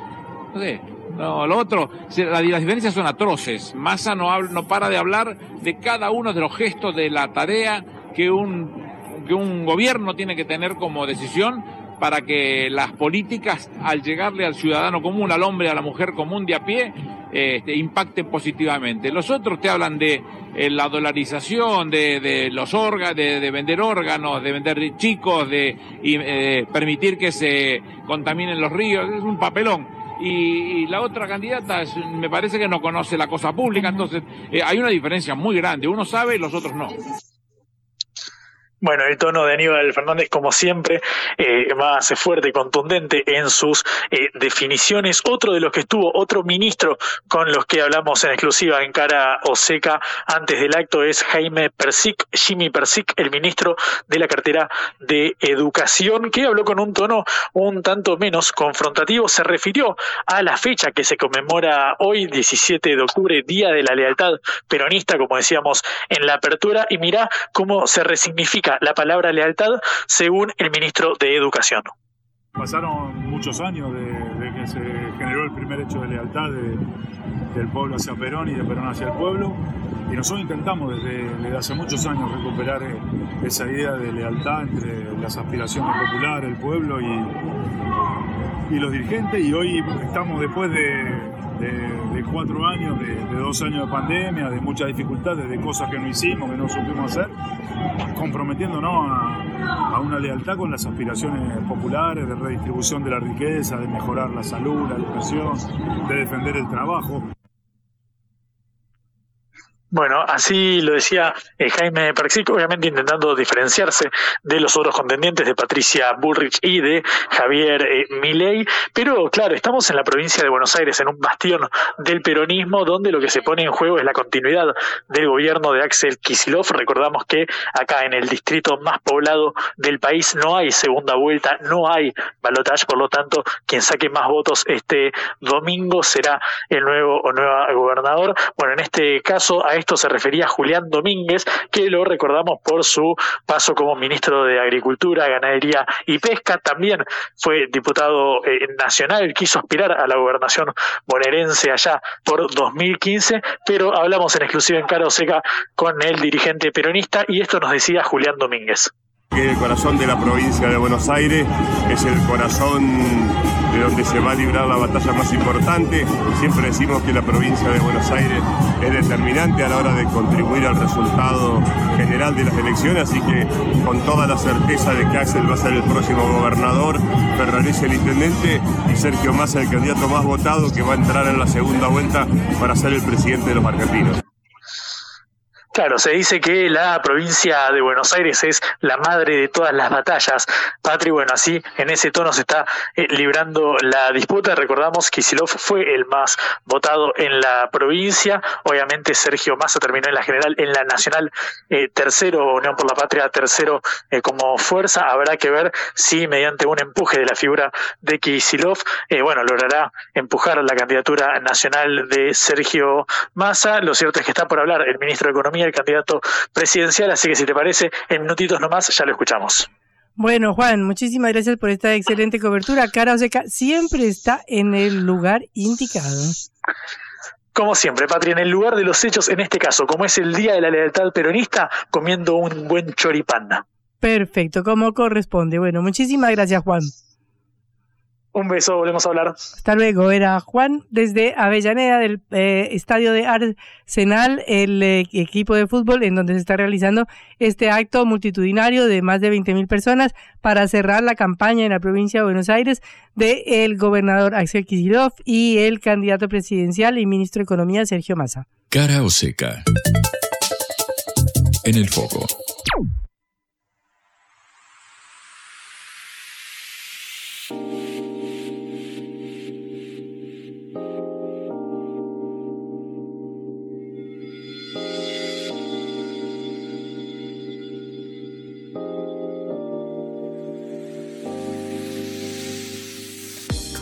No, lo otro, las, diferencias son atroces. Massa no, no para de hablar de cada uno de los gestos de la tarea que un, que un gobierno tiene que tener como decisión para que las políticas, al llegarle al ciudadano común, al hombre, a la mujer común de a pie, este, impacten positivamente. Los otros te hablan de eh, la dolarización, de, los órganos, de, vender órganos, de vender chicos, de eh, permitir que se contaminen los ríos, es un papelón. Y, la otra candidata me parece que no conoce la cosa pública, entonces eh, hay una diferencia muy grande, uno sabe y los otros no. Bueno, el tono de Aníbal Fernández, como siempre, eh, más fuerte y contundente en sus eh, definiciones. Otro de los que estuvo, otro ministro con los que hablamos en exclusiva en cara o seca antes del acto es Jaime Persic, Jimmy Persic, el ministro de la cartera de Educación, que habló con un tono un tanto menos confrontativo. Se refirió a la fecha que se conmemora hoy, 17 de octubre, Día de la Lealtad Peronista, como decíamos en la apertura, y mirá cómo se resignifica la palabra lealtad según el ministro de Educación. Pasaron muchos años desde que se generó el primer hecho de lealtad del pueblo hacia Perón y de Perón hacia el pueblo. Y nosotros intentamos desde, hace muchos años recuperar eh, esa idea de lealtad entre las aspiraciones populares, el pueblo y los dirigentes. Y hoy estamos después de, de, cuatro años, de, dos años de pandemia, de muchas dificultades, de cosas que no hicimos, que no supimos hacer, comprometiéndonos a, a una lealtad con las aspiraciones populares, de redistribución de la riqueza, de mejorar la salud, la educación, de defender el trabajo. Bueno, así lo decía eh, Jaime Persic, obviamente intentando diferenciarse de los otros contendientes de Patricia Bullrich y de Javier eh, Milei, pero claro, estamos en la provincia de Buenos Aires, en un bastión del peronismo, donde lo que se pone en juego es la continuidad del gobierno de Axel Kisilov. Recordamos que acá en el distrito más poblado del país no hay segunda vuelta, no hay balotaje, por lo tanto, quien saque más votos este domingo será el nuevo o nueva gobernador. Bueno, en este caso, a esto se refería Julián Domínguez, que lo recordamos por su paso como ministro de Agricultura, Ganadería y Pesca. También fue diputado eh, nacional, quiso aspirar a la gobernación bonaerense allá por 2015, pero hablamos en exclusiva en Cara Seca con el dirigente peronista y esto nos decía Julián Domínguez. El corazón de la provincia de Buenos Aires es el corazón donde se va a librar la batalla más importante. Siempre decimos que la provincia de Buenos Aires es determinante a la hora de contribuir al resultado general de las elecciones, así que con toda la certeza de que Axel va a ser el próximo gobernador, Ferrarese el intendente y Sergio Massa el candidato más votado que va a entrar en la segunda vuelta para ser el presidente de los argentinos. Claro, se dice que la provincia de Buenos Aires es la madre de todas las batallas. Patri, bueno, así en ese tono se está eh, librando la disputa. Recordamos que Kisilov fue el más votado en la provincia. Obviamente Sergio Massa terminó en la general, en la nacional eh, tercero, Unión por la Patria tercero eh, como fuerza. Habrá que ver si mediante un empuje de la figura de Kisilov, bueno, logrará empujar la candidatura nacional de Sergio Massa. Lo cierto es que está por hablar el ministro de Economía el candidato presidencial, así que si te parece, en minutitos nomás ya lo escuchamos. Bueno, Juan, muchísimas gracias por esta excelente cobertura. Cara Oseca siempre está en el lugar indicado. Como siempre, Patria, en el lugar de los hechos, en este caso, como es el Día de la Lealtad Peronista, comiendo un buen choripanda. Perfecto, como corresponde. Bueno, muchísimas gracias, Juan. Un beso, volvemos a hablar. Hasta luego. Era Juan desde Avellaneda del eh, estadio de Arsenal, el eh, equipo de fútbol en donde se está realizando este acto multitudinario de más de 20 mil personas para cerrar la campaña en la provincia de Buenos Aires de el gobernador Axel Kicillof y el candidato presidencial y ministro de Economía Sergio Massa. Cara o seca. En el foco.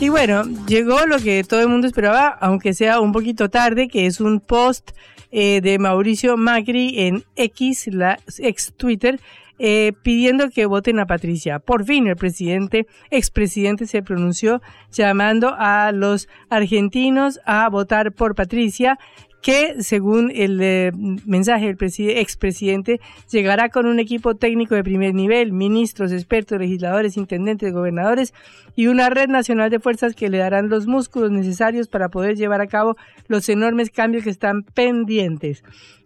Y bueno, llegó lo que todo el mundo esperaba, aunque sea un poquito tarde, que es un post eh, de Mauricio Macri en X, la ex Twitter, eh, pidiendo que voten a Patricia. Por fin el presidente, expresidente, se pronunció llamando a los argentinos a votar por Patricia que según el eh, mensaje del expresidente llegará con un equipo técnico de primer nivel, ministros, expertos, legisladores, intendentes, gobernadores y una red nacional de fuerzas que le darán los músculos necesarios para poder llevar a cabo los enormes cambios que están pendientes.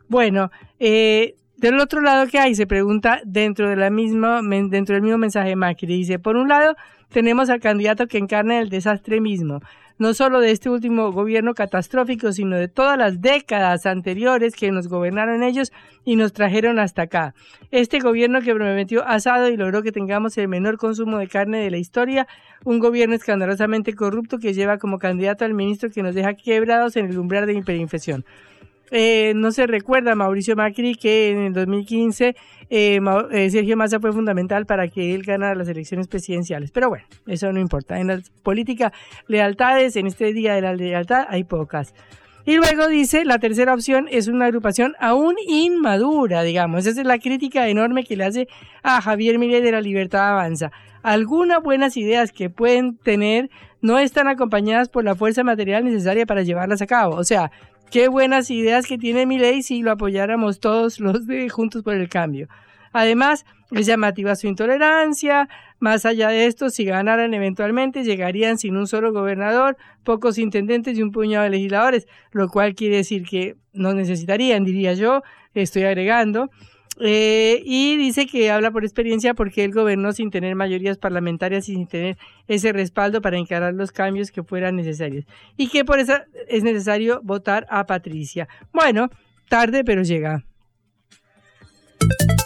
Bueno, eh, del otro lado que hay, se pregunta dentro de la misma, dentro del mismo mensaje Macri, dice, por un lado tenemos al candidato que encarna el desastre mismo no solo de este último gobierno catastrófico, sino de todas las décadas anteriores que nos gobernaron ellos y nos trajeron hasta acá. Este gobierno que prometió asado y logró que tengamos el menor consumo de carne de la historia, un gobierno escandalosamente corrupto que lleva como candidato al ministro que nos deja quebrados en el umbral de hiperinfección. Eh, no se recuerda Mauricio Macri que en el 2015 eh, eh, Sergio Massa fue fundamental para que él ganara las elecciones presidenciales. Pero bueno, eso no importa. En la política, lealtades, en este día de la lealtad hay pocas. Y luego dice, la tercera opción es una agrupación aún inmadura, digamos. Esa es la crítica enorme que le hace a Javier Milei de la Libertad Avanza. Algunas buenas ideas que pueden tener no están acompañadas por la fuerza material necesaria para llevarlas a cabo. O sea, Qué buenas ideas que tiene mi ley si lo apoyáramos todos los de Juntos por el Cambio. Además, es llamativa su intolerancia. Más allá de esto, si ganaran eventualmente, llegarían sin un solo gobernador, pocos intendentes y un puñado de legisladores, lo cual quiere decir que no necesitarían, diría yo, estoy agregando. Eh, y dice que habla por experiencia porque él gobernó sin tener mayorías parlamentarias y sin tener ese respaldo para encarar los cambios que fueran necesarios. Y que por eso es necesario votar a Patricia. Bueno, tarde pero llega.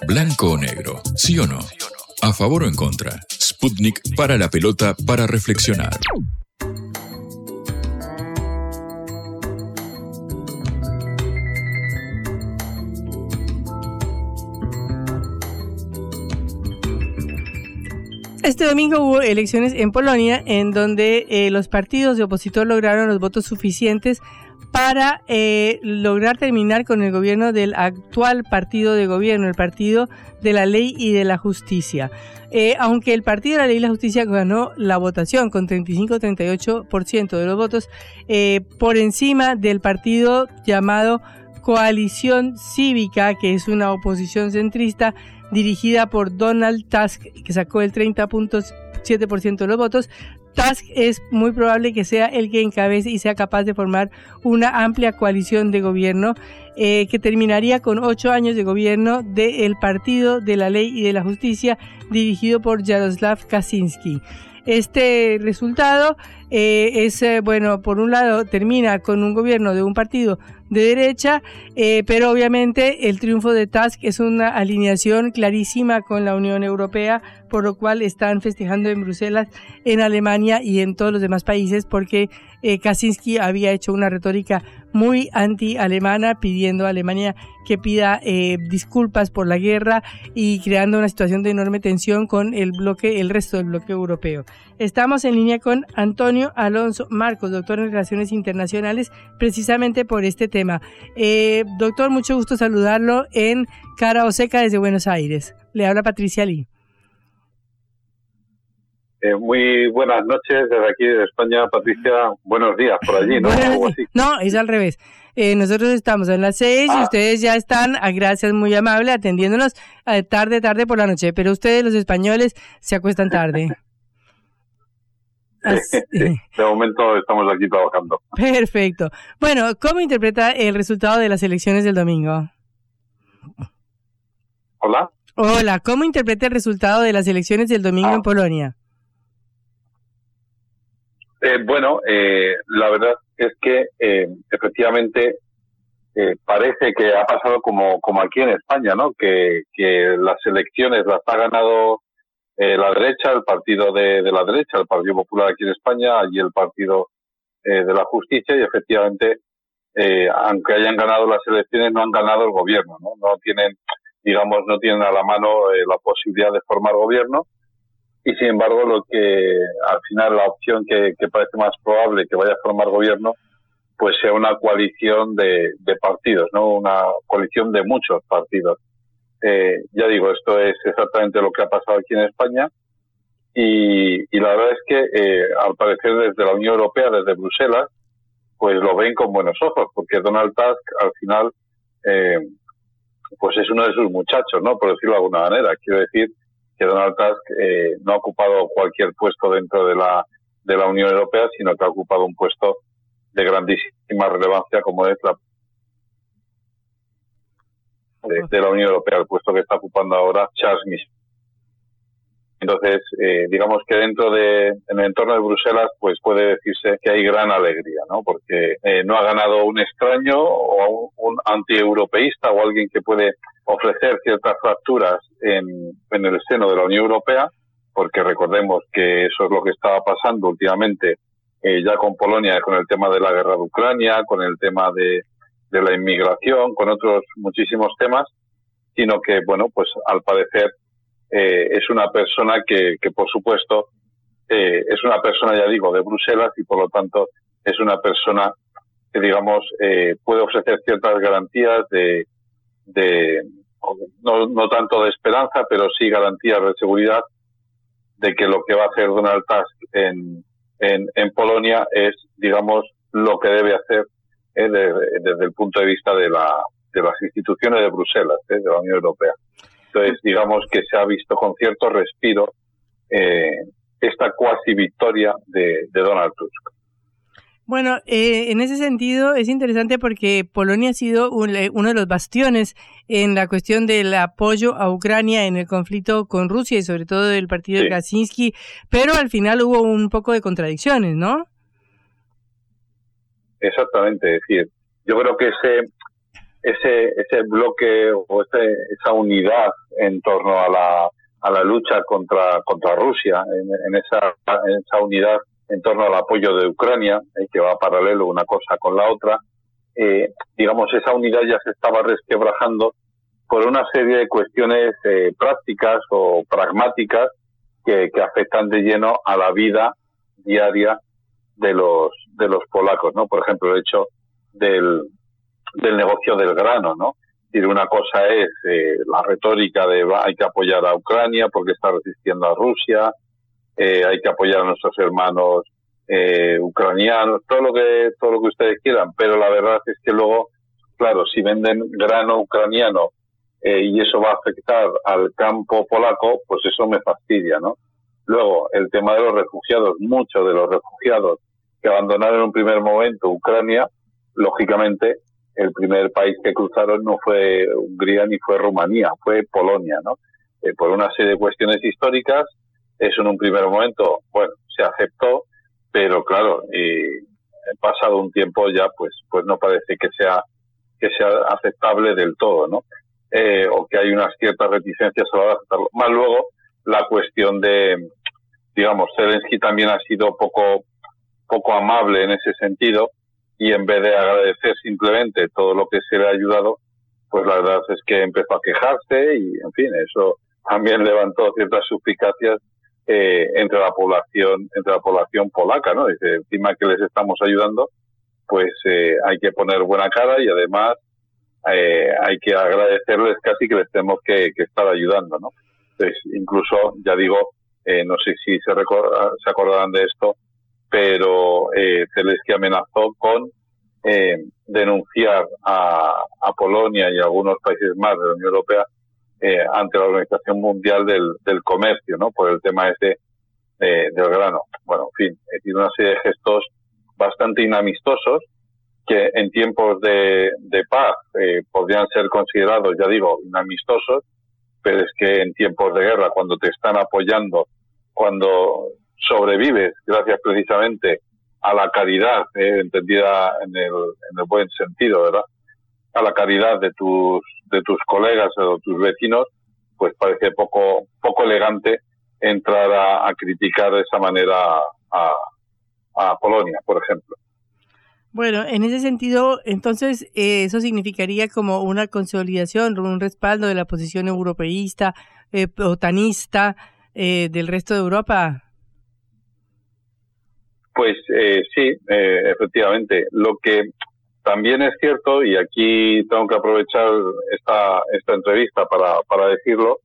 Blanco o negro, sí o no. A favor o en contra. Sputnik para la pelota para reflexionar. Este domingo hubo elecciones en Polonia en donde eh, los partidos de opositor lograron los votos suficientes para eh, lograr terminar con el gobierno del actual partido de gobierno, el Partido de la Ley y de la Justicia. Eh, aunque el Partido de la Ley y la Justicia ganó la votación con 35-38% de los votos, por encima del partido llamado Coalición Cívica, que es una oposición centrista, dirigida por Donald Tusk, que sacó el 30.7% de los votos. Tusk es muy probable que sea el que encabece y sea capaz de formar una amplia coalición de gobierno eh, que terminaría con ocho años de gobierno del Partido de la Ley y de la Justicia dirigido por Jaroslav Kaczynski. Este resultado eh, es, eh, bueno, por un lado termina con un gobierno de un partido de derecha, eh, pero obviamente el triunfo de Tusk es una alineación clarísima con la Unión Europea, por lo cual están festejando en Bruselas, en Alemania y en todos los demás países, porque eh, Kaczynski había hecho una retórica muy anti-alemana, pidiendo a Alemania que pida eh, disculpas por la guerra y creando una situación de enorme tensión con el bloque, el resto del bloque europeo. Estamos en línea con Antonio Alonso Marcos, doctor en Relaciones Internacionales, precisamente por este tema. Eh, doctor, mucho gusto saludarlo en Cara o Seca desde Buenos Aires. Le habla Patricia Lee. Eh, muy buenas noches desde aquí de España, Patricia. Buenos días por allí, ¿no? No, es al revés. Eh, nosotros estamos en las seis y ah. ustedes ya están, a ah, gracias, muy amable, atendiéndonos tarde, tarde por la noche. Pero ustedes, los españoles, se acuestan tarde. De momento estamos aquí trabajando. Perfecto. Bueno, ¿cómo interpreta el resultado de las elecciones del domingo? Hola. Hola, ¿cómo interpreta el resultado de las elecciones del domingo en Polonia? Eh, bueno, eh, la verdad es que eh, efectivamente parece que ha pasado como, como aquí en España, ¿no? Que, que las elecciones las ha ganado la derecha, el partido de, la derecha, el Partido Popular aquí en España, y el Partido de la Justicia, y efectivamente, aunque hayan ganado las elecciones, no han ganado el gobierno, ¿no? No tienen, digamos, no tienen a la mano la posibilidad de formar gobierno y sin embargo lo que al final la opción que, parece más probable que vaya a formar gobierno pues sea una coalición de, partidos, ¿no? Una coalición de muchos partidos. Eh, ya digo, esto es exactamente lo que ha pasado aquí en España y, la verdad es que eh, al parecer desde la Unión Europea, desde Bruselas, pues lo ven con buenos ojos porque Donald Tusk al final eh, pues es uno de sus muchachos, ¿no? Por decirlo de alguna manera. Quiero decir, que Donald Tusk eh, no ha ocupado cualquier puesto dentro de la, de la Unión Europea, sino que ha ocupado un puesto de grandísima relevancia como es la de, la Unión Europea, el puesto que está ocupando ahora Charles Michel. Entonces, eh, digamos que dentro de, en el entorno de Bruselas, pues puede decirse que hay gran alegría, ¿no? Porque eh, no ha ganado un extraño o un, un antieuropeísta o alguien que puede ofrecer ciertas fracturas en, en el seno de la Unión Europea, porque recordemos que eso es lo que estaba pasando últimamente eh, ya con Polonia, con el tema de la guerra de Ucrania, con el tema de, de la inmigración, con otros muchísimos temas, sino que, bueno, pues al parecer eh, es una persona que, que por supuesto, eh, es una persona, ya digo, de Bruselas y por lo tanto es una persona que, digamos, eh, puede ofrecer ciertas garantías de, de no, no tanto de esperanza, pero sí garantías de seguridad de que lo que va a hacer Donald Tusk en, en, en Polonia es, digamos, lo que debe hacer eh, desde el punto de vista de, la, de las instituciones de Bruselas, eh, de la Unión Europea. Entonces, digamos que se ha visto con cierto respiro eh, esta cuasi victoria de, de Donald Tusk. Bueno, eh, en ese sentido es interesante porque Polonia ha sido eh, uno de los bastiones en la cuestión del apoyo a Ucrania en el conflicto con Rusia y sobre todo del partido de Kaczynski, pero al final hubo un poco de contradicciones, ¿no? Exactamente, es decir, yo creo que ese ese ese bloque o ese, esa unidad en torno a la a la lucha contra contra Rusia, en, en esa en esa unidad en torno al apoyo de Ucrania, eh, que va paralelo una cosa con la otra, eh, digamos, esa unidad ya se estaba resquebrajando por una serie de cuestiones eh, prácticas o pragmáticas que, que, afectan de lleno a la vida diaria de los de los polacos, ¿no? Por ejemplo, el hecho del, del negocio del grano, ¿no? Y una cosa es eh, la retórica de hay que apoyar a Ucrania porque está resistiendo a Rusia, eh, hay que apoyar a nuestros hermanos eh, ucranianos, todo lo que todo lo que ustedes quieran, pero la verdad es que luego, claro, si venden grano ucraniano eh, y eso va a afectar al campo polaco, pues eso me fastidia, ¿no? Luego, el tema de los refugiados, muchos de los refugiados que abandonaron en un primer momento Ucrania, lógicamente, el primer país que cruzaron no fue Hungría ni fue Rumanía, fue Polonia, ¿no? Eh, por una serie de cuestiones históricas, eso en un primer momento, bueno, se aceptó, pero claro, y pasado un tiempo ya, pues, pues no parece que sea que sea aceptable del todo, ¿no? Eh, o que hay unas ciertas reticencias a la hora de aceptarlo. Más luego, la cuestión de, digamos, Zelensky también ha sido poco, poco amable en ese sentido y en vez de agradecer simplemente todo lo que se le ha ayudado, pues la verdad es que empezó a quejarse y, en fin, eso también levantó ciertas suspicacias eh, entre la población entre la población polaca, ¿no? Dice, encima que les estamos ayudando, pues eh, hay que poner buena cara y además eh, hay que agradecerles casi que les tenemos que, estar ayudando, ¿no? Entonces, incluso, ya digo, eh, no sé si se, se acordarán de esto, pero eh, Zelensky amenazó con eh, denunciar a, a Polonia y algunos países más de la Unión Europea eh, ante la Organización Mundial del, del, Comercio, ¿no? Por el tema ese del grano. Bueno, en fin, es decir, una serie de gestos bastante inamistosos que en tiempos de, paz eh, podrían ser considerados, ya digo, inamistosos, pero es que en tiempos de guerra, cuando te están apoyando, cuando sobrevives gracias precisamente a la caridad, eh, entendida en el, en el buen sentido, ¿verdad? A la caridad de tus, de tus colegas o tus vecinos, pues parece poco, poco elegante entrar a, criticar de esa manera a, a Polonia, por ejemplo. Bueno, en ese sentido, entonces, eh, eso significaría como una consolidación, un respaldo de la posición europeísta, eh, otanista eh, del resto de Europa. Pues eh, sí, efectivamente. Lo que también es cierto, y aquí tengo que aprovechar esta, esta entrevista para, para decirlo,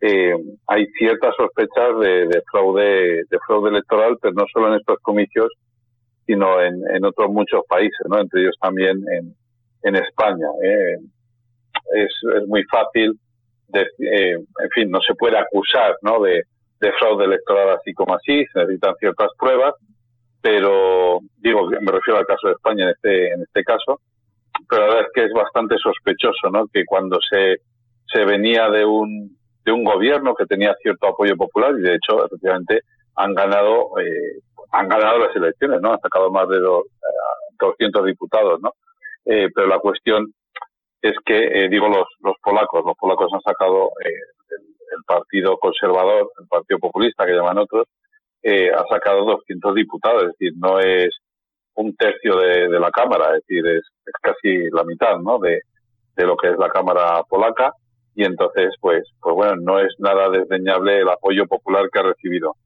hay ciertas sospechas de, fraude de fraude electoral, pero no solo en estos comicios, sino en, en otros muchos países, ¿no? entre ellos también en, en España. ¿eh? Es, es, muy fácil, de, eh, en fin, no se puede acusar ¿no? de, de fraude electoral así como así, se necesitan ciertas pruebas, pero digo, me refiero al caso de España en este, en este caso, pero la verdad es que es bastante sospechoso, ¿no? Que cuando se, se venía de un, de un gobierno que tenía cierto apoyo popular y de hecho, efectivamente, han ganado eh, han ganado las elecciones, ¿no? Han sacado más de dos, 200 eh, diputados, ¿no? Eh, pero la cuestión es que, eh, digo, los, los polacos, los polacos han sacado el, Partido Conservador, el Partido Populista, que llaman otros, ha sacado 200 diputados, es decir, no es un tercio de, la Cámara, es decir, es, es, casi la mitad, ¿no? De, de lo que es la Cámara polaca y entonces, pues, pues bueno, no es nada desdeñable el apoyo popular que ha recibido.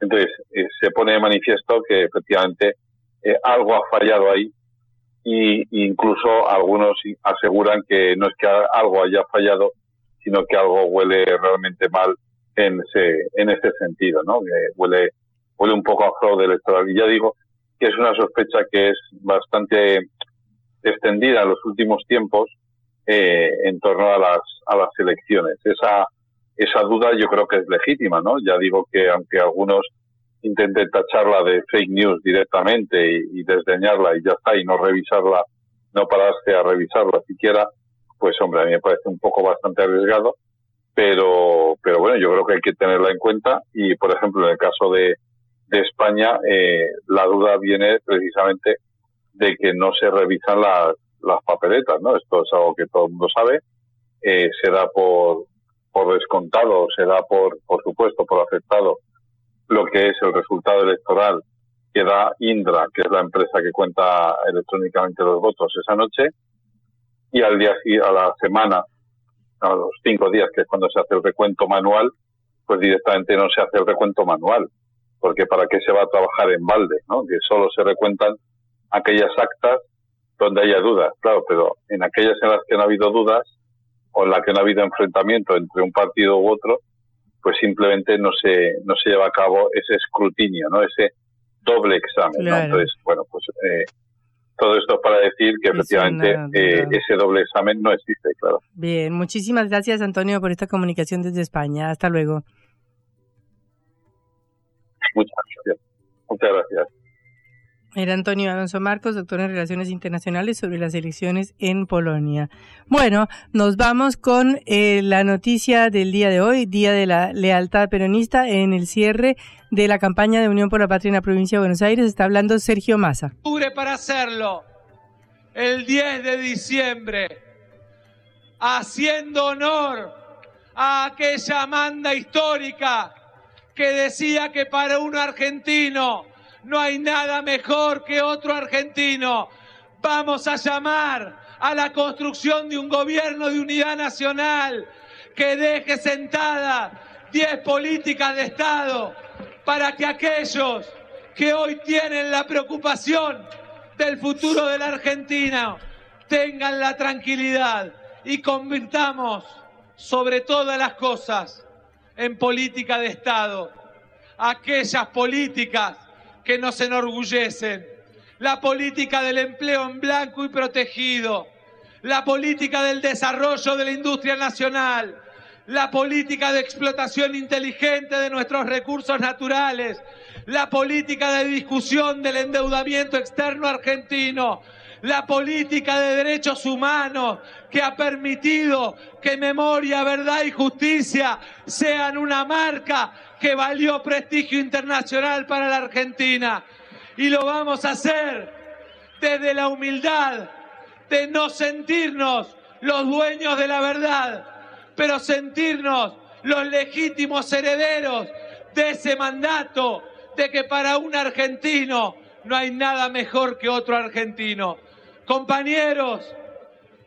Entonces, eh, se pone de manifiesto que efectivamente eh, algo ha fallado ahí y incluso algunos aseguran que no es que algo haya fallado, sino que algo huele realmente mal en ese, en ese sentido, ¿no? Que huele, huele un poco a fraude electoral. Y ya digo que es una sospecha que es bastante extendida en los últimos tiempos eh, en torno a las, a las elecciones. Esa, esa duda yo creo que es legítima, ¿no? Ya digo que aunque algunos intenten tacharla de fake news directamente y, desdeñarla y ya está, y no revisarla, no pararse a revisarla siquiera, pues hombre, a mí me parece un poco bastante arriesgado, pero, pero bueno, yo creo que hay que tenerla en cuenta. Y, por ejemplo, en el caso de, de España, eh, la duda viene precisamente de que no se revisan las, las papeletas, ¿no? Esto es algo que todo el mundo sabe, eh, se da por, por descontado, se da por, por supuesto, por aceptado lo que es el resultado electoral que da Indra, que es la empresa que cuenta electrónicamente los votos esa noche, y al día a la semana, a los cinco días, que es cuando se hace el recuento manual, pues directamente no se hace el recuento manual, porque para qué se va a trabajar en balde, ¿no? Que solo se recuentan aquellas actas donde haya dudas, claro, pero en aquellas en las que no ha habido dudas, o en las que no ha habido enfrentamiento entre un partido u otro, pues simplemente no se, no se lleva a cabo ese escrutinio, ¿no? Ese doble examen, Entonces, bueno, pues eh, todo esto para decir que efectivamente eh, ese doble examen no existe, claro. Bien, muchísimas gracias Antonio por esta comunicación desde España. Hasta luego. Muchas gracias. Muchas gracias. Era Antonio Alonso Marcos, doctor en Relaciones Internacionales sobre las elecciones en Polonia. Bueno, nos vamos con eh, la noticia del día de hoy, Día de la Lealtad Peronista, en el cierre de la campaña de Unión por la Patria en la provincia de Buenos Aires. Está hablando Sergio Massa. Para hacerlo, el 10 de diciembre, haciendo honor a aquella manda histórica que decía que para un argentino no hay nada mejor que otro argentino. Vamos a llamar a la construcción de un gobierno de unidad nacional que deje sentada 10 políticas de Estado para que aquellos que hoy tienen la preocupación del futuro de la Argentina tengan la tranquilidad y convirtamos sobre todas las cosas en política de Estado aquellas políticas que nos enorgullecen. La política del empleo en blanco y protegido. La política del desarrollo de la industria nacional. la política de explotación inteligente de nuestros recursos naturales, la política de discusión del endeudamiento externo argentino, la política de derechos humanos que ha permitido que memoria, verdad y justicia sean una marca que valió prestigio internacional para la Argentina. Y lo vamos a hacer desde la humildad de no sentirnos los dueños de la verdad, pero sentirnos los legítimos herederos de ese mandato de que para un argentino no hay nada mejor que otro argentino. Compañeros,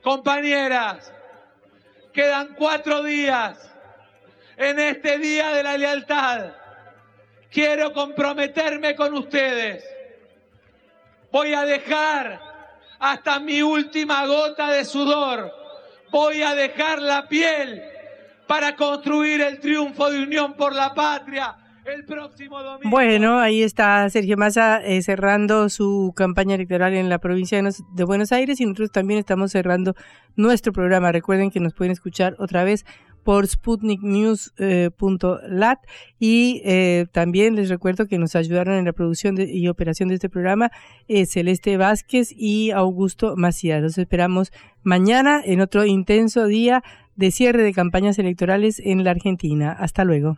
compañeras, quedan cuatro días en este día de la lealtad. Quiero comprometerme con ustedes. Voy a dejar hasta mi última gota de sudor. Voy a dejar la piel para construir el triunfo de Unión por la Patria el próximo domingo. Bueno, ahí está Sergio Massa eh, cerrando su campaña electoral en la provincia de Buenos Aires y nosotros también estamos cerrando nuestro programa. Recuerden que nos pueden escuchar otra vez por sputniknews.lat y eh, también les recuerdo que nos ayudaron en la producción y operación de este programa eh, Celeste Vázquez y Augusto Macías. Los esperamos mañana en otro intenso día de cierre de campañas electorales en la Argentina. Hasta luego.